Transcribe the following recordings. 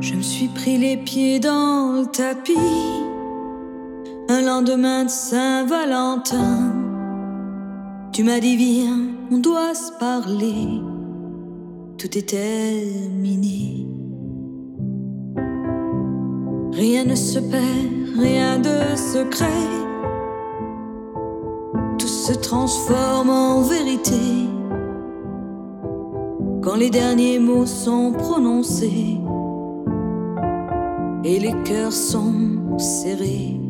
Je me suis pris les pieds dans le tapis. Un lendemain de Saint-Valentin. Tu m'as dit viens, on doit se parler. Tout est terminé. Rien ne se perd, rien de secret. Tout se transforme en vérité. Quand les derniers mots sont prononcés et les cœurs sont serrés.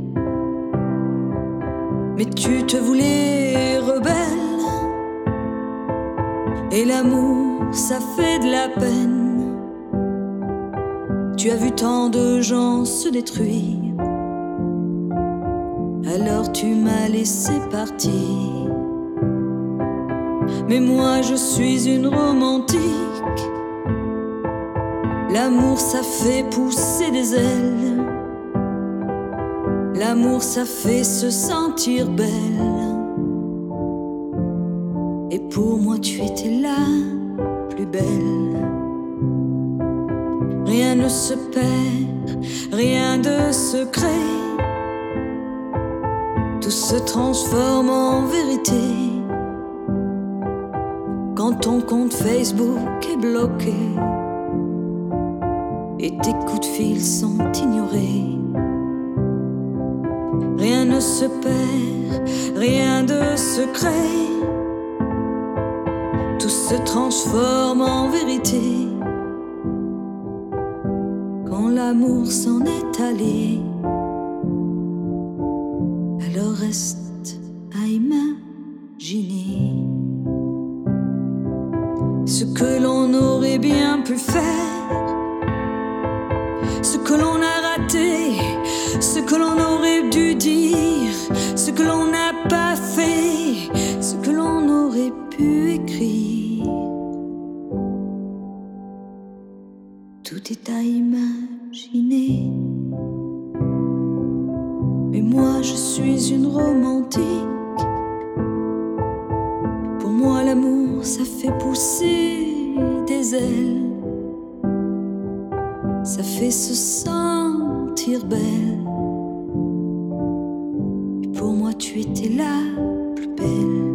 Mais tu te voulais rebelle et l'amour, ça fait de la peine. Tu as vu tant de gens se détruire, alors tu m'as laissé partir. Mais moi je suis une romantique. L'amour ça fait pousser des ailes. L'amour ça fait se sentir belle. Et pour moi tu étais la plus belle. Rien ne se perd, rien de secret. Tout se transforme en vérité. Quand ton compte Facebook est bloqué et tes coups de fil sont ignorés. Rien ne se perd, rien de secret. Tout se transforme en vérité. Quand l'amour s'en est allé, alors reste à imaginer ce que l'on aurait bien pu faire, que l'on aurait dû dire, ce que l'on n'a pas fait, ce que l'on aurait pu écrire. Tout est à imaginer. Mais moi je suis une romantique. Pour moi l'amour ça fait pousser des ailes. Ça fait se sentir belle tu étais la plus belle.